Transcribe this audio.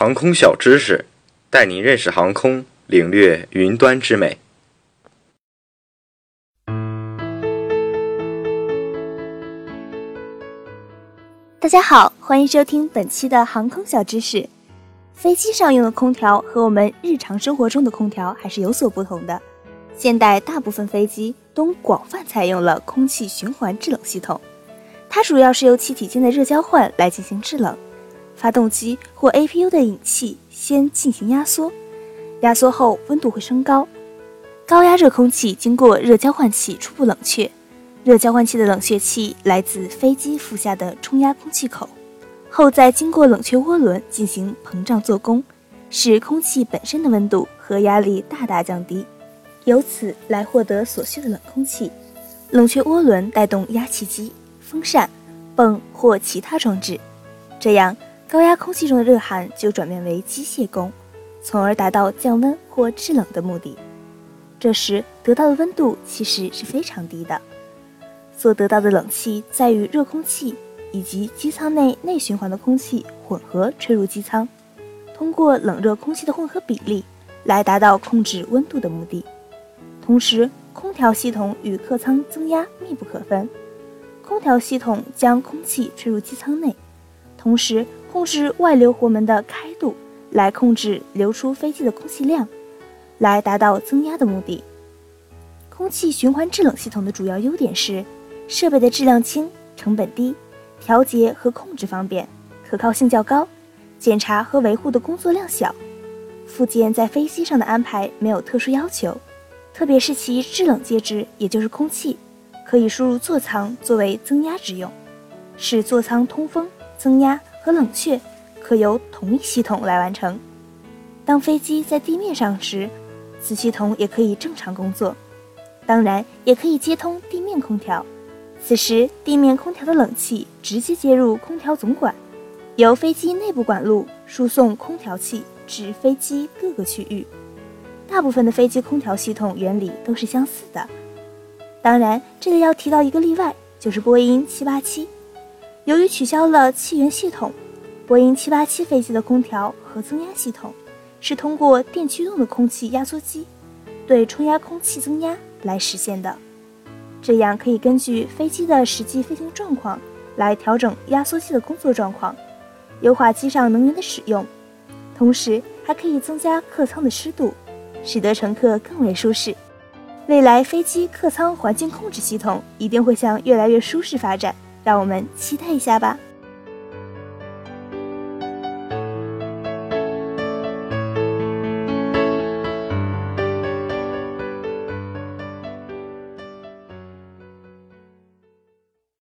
航空小知识，带您认识航空，领略云端之美。大家好，欢迎收听本期的航空小知识。飞机上用的空调和我们日常生活中的空调还是有所不同的。现代大部分飞机都广泛采用了空气循环制冷系统，它主要是由气体间的热交换来进行制冷。发动机或 APU 的引气先进行压缩，压缩后温度会升高，高压热空气经过热交换器初步冷却，热交换器的冷却器来自飞机腹下的冲压空气口，后再经过冷却涡轮进行膨胀做功，使空气本身的温度和压力大大降低。由此来获得所需的冷空气，冷却涡轮带动压气机、风扇、泵或其他装置，这样高压空气中的热含就转变为机械功，从而达到降温或制冷的目的。这时得到的温度其实是非常低的，所得到的冷气在与热空气以及机舱内内循环的空气混合吹入机舱，通过冷热空气的混合比例来达到控制温度的目的。同时，空调系统与客舱增压密不可分。空调系统将空气吹入机舱内，同时控制外流活门的开度，来控制流出飞机的空气量，来达到增压的目的。空气循环制冷系统的主要优点是：设备的质量轻、成本低、调节和控制方便、可靠性较高、检查和维护的工作量小。附件在飞机上的安排没有特殊要求。特别是其制冷介质，也就是空气，可以输入座舱作为增压之用，使座舱通风、增压和冷却可由同一系统来完成。当飞机在地面上时，此系统也可以正常工作，当然也可以接通地面空调。此时，地面空调的冷气直接接入空调总管，由飞机内部管路输送空调气至飞机各个区域。大部分的飞机空调系统原理都是相似的，当然，这里要提到一个例外，就是波音787。由于取消了气源系统，波音787飞机的空调和增压系统是通过电驱动的空气压缩机对冲压空气增压来实现的。这样可以根据飞机的实际飞行状况来调整压缩机的工作状况，优化机上能源的使用，同时还可以增加客舱的湿度。使得乘客更为舒适。未来飞机客舱环境控制系统一定会向越来越舒适发展，让我们期待一下吧。